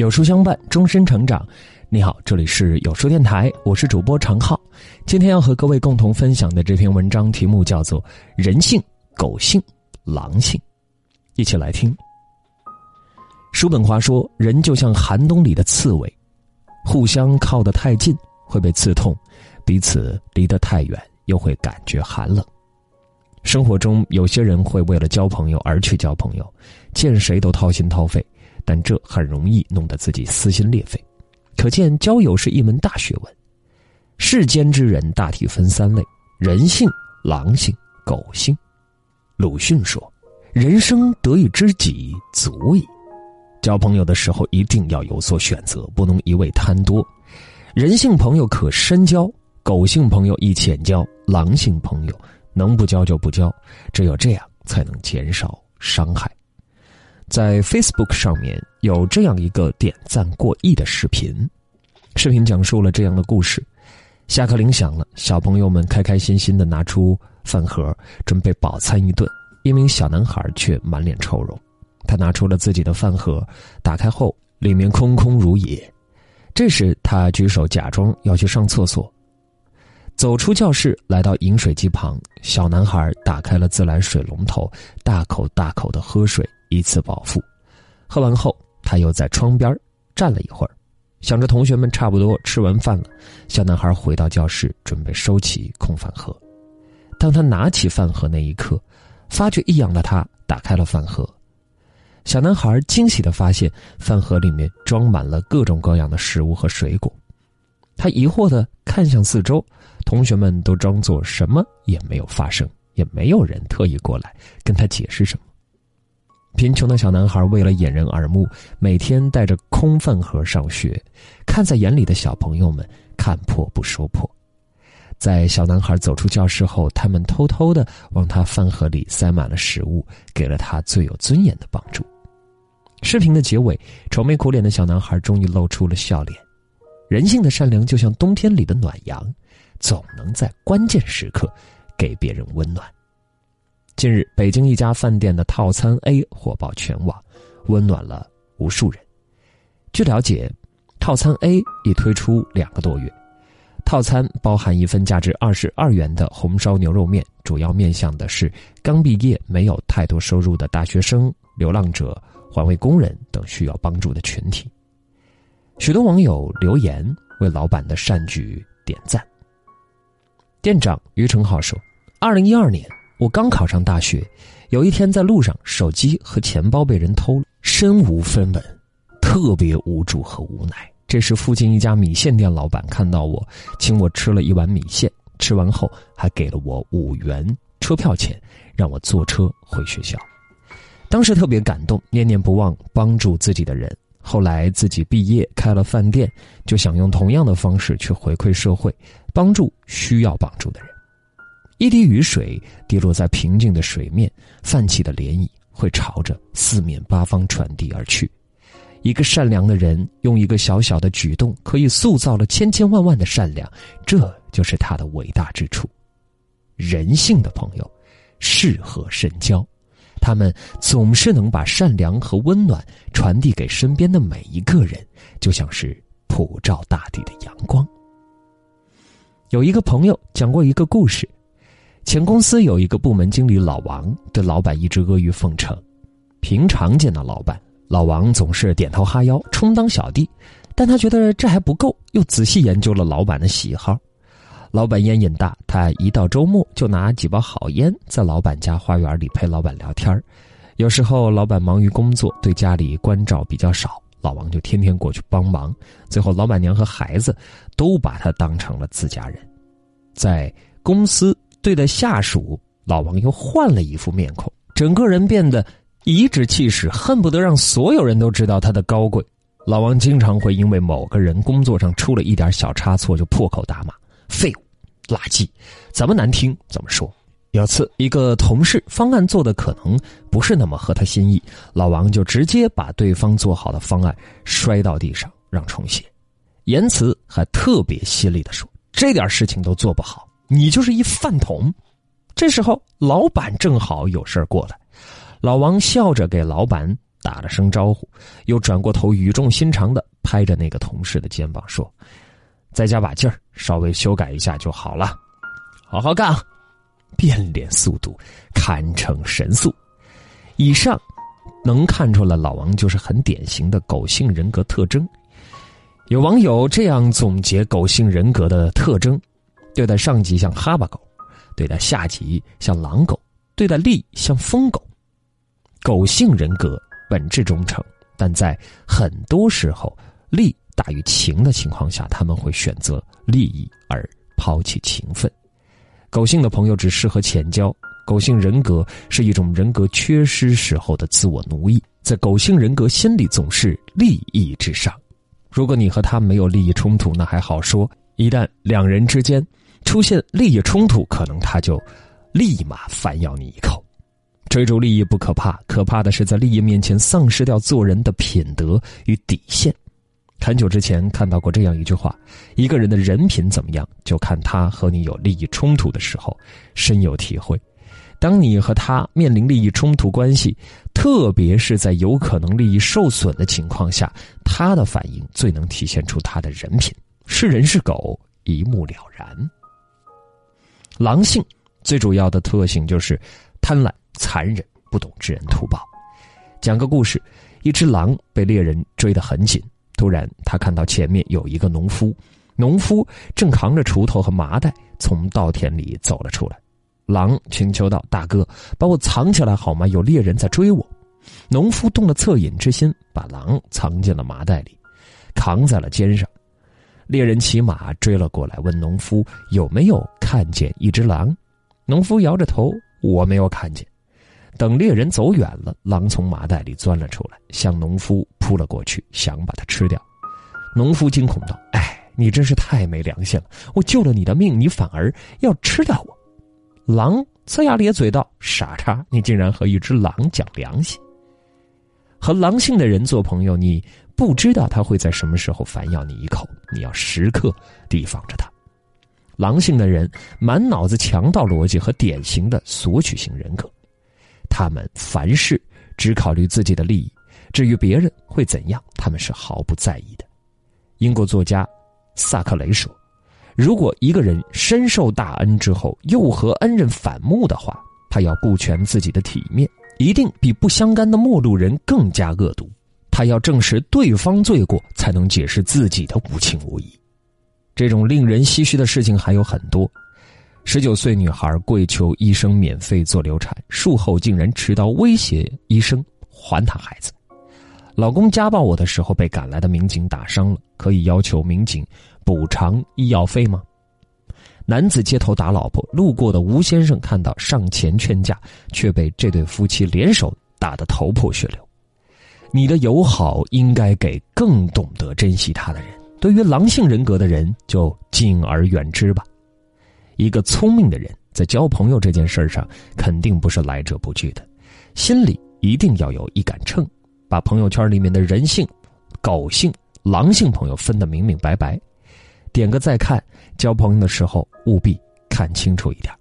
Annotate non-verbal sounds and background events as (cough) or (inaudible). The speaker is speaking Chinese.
有书相伴，终身成长。你好，这里是有书电台，我是主播常浩。今天要和各位共同分享的这篇文章题目叫做《人性、狗性、狼性》，一起来听。叔本华说：“人就像寒冬里的刺猬，互相靠得太近会被刺痛，彼此离得太远又会感觉寒冷。”生活中，有些人会为了交朋友而去交朋友，见谁都掏心掏肺。但这很容易弄得自己撕心裂肺，可见交友是一门大学问。世间之人大体分三类：人性、狼性、狗性。鲁迅说：“人生得一知己足矣。”交朋友的时候一定要有所选择，不能一味贪多。人性朋友可深交，狗性朋友易浅交，狼性朋友能不交就不交。只有这样，才能减少伤害。在 Facebook 上面有这样一个点赞过亿的视频，视频讲述了这样的故事：下课铃响了，小朋友们开开心心的拿出饭盒准备饱餐一顿，一名小男孩却满脸愁容。他拿出了自己的饭盒，打开后里面空空如也。这时他举手假装要去上厕所，走出教室来到饮水机旁，小男孩打开了自来水龙头，大口大口的喝水。一次饱腹，喝完后，他又在窗边站了一会儿，想着同学们差不多吃完饭了，小男孩回到教室准备收起空饭盒。当他拿起饭盒那一刻，发觉异样的他打开了饭盒，小男孩惊喜的发现饭盒里面装满了各种各样的食物和水果，他疑惑的看向四周，同学们都装作什么也没有发生，也没有人特意过来跟他解释什么。贫穷的小男孩为了掩人耳目，每天带着空饭盒上学，看在眼里的小朋友们看破不说破。在小男孩走出教室后，他们偷偷的往他饭盒里塞满了食物，给了他最有尊严的帮助。视频的结尾，愁眉苦脸的小男孩终于露出了笑脸。人性的善良就像冬天里的暖阳，总能在关键时刻给别人温暖。近日，北京一家饭店的套餐 A 火爆全网，温暖了无数人。据了解，套餐 A 已推出两个多月，套餐包含一份价值二十二元的红烧牛肉面，主要面向的是刚毕业没有太多收入的大学生、流浪者、环卫工人等需要帮助的群体。许多网友留言为老板的善举点赞。店长于成浩说：“二零一二年。”我刚考上大学，有一天在路上，手机和钱包被人偷了，身无分文，特别无助和无奈。这时，附近一家米线店老板看到我，请我吃了一碗米线，吃完后还给了我五元车票钱，让我坐车回学校。当时特别感动，念念不忘帮助自己的人。后来自己毕业开了饭店，就想用同样的方式去回馈社会，帮助需要帮助的人。一滴雨水滴落在平静的水面，泛起的涟漪会朝着四面八方传递而去。一个善良的人用一个小小的举动，可以塑造了千千万万的善良，这就是他的伟大之处。人性的朋友适合深交，他们总是能把善良和温暖传递给身边的每一个人，就像是普照大地的阳光。有一个朋友讲过一个故事。前公司有一个部门经理老王，对老板一直阿谀奉承。平常见到老板，老王总是点头哈腰，充当小弟。但他觉得这还不够，又仔细研究了老板的喜好。老板烟瘾大，他一到周末就拿几包好烟，在老板家花园里陪老板聊天有时候老板忙于工作，对家里关照比较少，老王就天天过去帮忙。最后，老板娘和孩子都把他当成了自家人。在公司。对待下属，老王又换了一副面孔，整个人变得颐指气使，恨不得让所有人都知道他的高贵。老王经常会因为某个人工作上出了一点小差错就破口大骂：“废物，垃圾，怎么难听怎么说。”有次，一个同事方案做的可能不是那么合他心意，老王就直接把对方做好的方案摔到地上让重写，言辞还特别犀利的说：“这点事情都做不好。”你就是一饭桶，这时候老板正好有事过来，老王笑着给老板打了声招呼，又转过头语重心长的拍着那个同事的肩膀说：“再加把劲儿，稍微修改一下就好了，好好干。”变脸速度堪称神速。以上能看出了老王就是很典型的狗性人格特征。有网友这样总结狗性人格的特征：对待上级像哈巴狗，对待下级像狼狗，对待利像疯狗。狗性人格本质忠诚，但在很多时候利大于情的情况下，他们会选择利益而抛弃情分。狗性的朋友只适合浅交。狗性人格是一种人格缺失时候的自我奴役，在狗性人格心里总是利益至上。如果你和他没有利益冲突，那还好说；一旦两人之间出现利益冲突，可能他就立马反咬你一口。追逐利益不可怕，可怕的是在利益面前丧失掉做人的品德与底线。很久之前看到过这样一句话：一个人的人品怎么样，就看他和你有利益冲突的时候。深有体会。当你和他面临利益冲突关系，特别是在有可能利益受损的情况下，他的反应最能体现出他的人品。是人是狗，一目了然。狼性最主要的特性就是贪婪、残忍，不懂知恩图报。讲个故事：一只狼被猎人追得很紧。突然，他看到前面有一个农夫，农夫正扛着锄头和麻袋从稻田里走了出来。狼请求道：“大哥，把我藏起来好吗？有猎人在追我。”农夫动了恻隐之心，把狼藏进了麻袋里，扛在了肩上。猎人骑马追了过来，问农夫有没有看见一只狼。农夫摇着头：“我没有看见。”等猎人走远了，狼从麻袋里钻了出来，向农夫扑了过去，想把它吃掉。农夫惊恐道：“哎，你真是太没良心了！我救了你的命，你反而要吃掉我！”狼呲牙咧嘴道：“傻叉，你竟然和一只狼讲良心！和狼性的人做朋友，你 (laughs) 不知道他会在什么时候反咬你一口，你要时刻提防着他。狼性的人满脑子强盗逻辑和典型的索取型人格。”他们凡事只考虑自己的利益，至于别人会怎样，他们是毫不在意的。英国作家萨克雷说：“如果一个人深受大恩之后又和恩人反目的话，他要顾全自己的体面，一定比不相干的陌路人更加恶毒。他要证实对方罪过，才能解释自己的无情无义。这种令人唏嘘的事情还有很多。”十九岁女孩跪求医生免费做流产，术后竟然持刀威胁医生还她孩子。老公家暴我的时候被赶来的民警打伤了，可以要求民警补偿医药费吗？男子街头打老婆，路过的吴先生看到上前劝架，却被这对夫妻联手打得头破血流。你的友好应该给更懂得珍惜他的人，对于狼性人格的人就敬而远之吧。一个聪明的人在交朋友这件事上，肯定不是来者不拒的，心里一定要有一杆秤，把朋友圈里面的人性、狗性、狼性朋友分得明明白白。点个再看，交朋友的时候务必看清楚一点。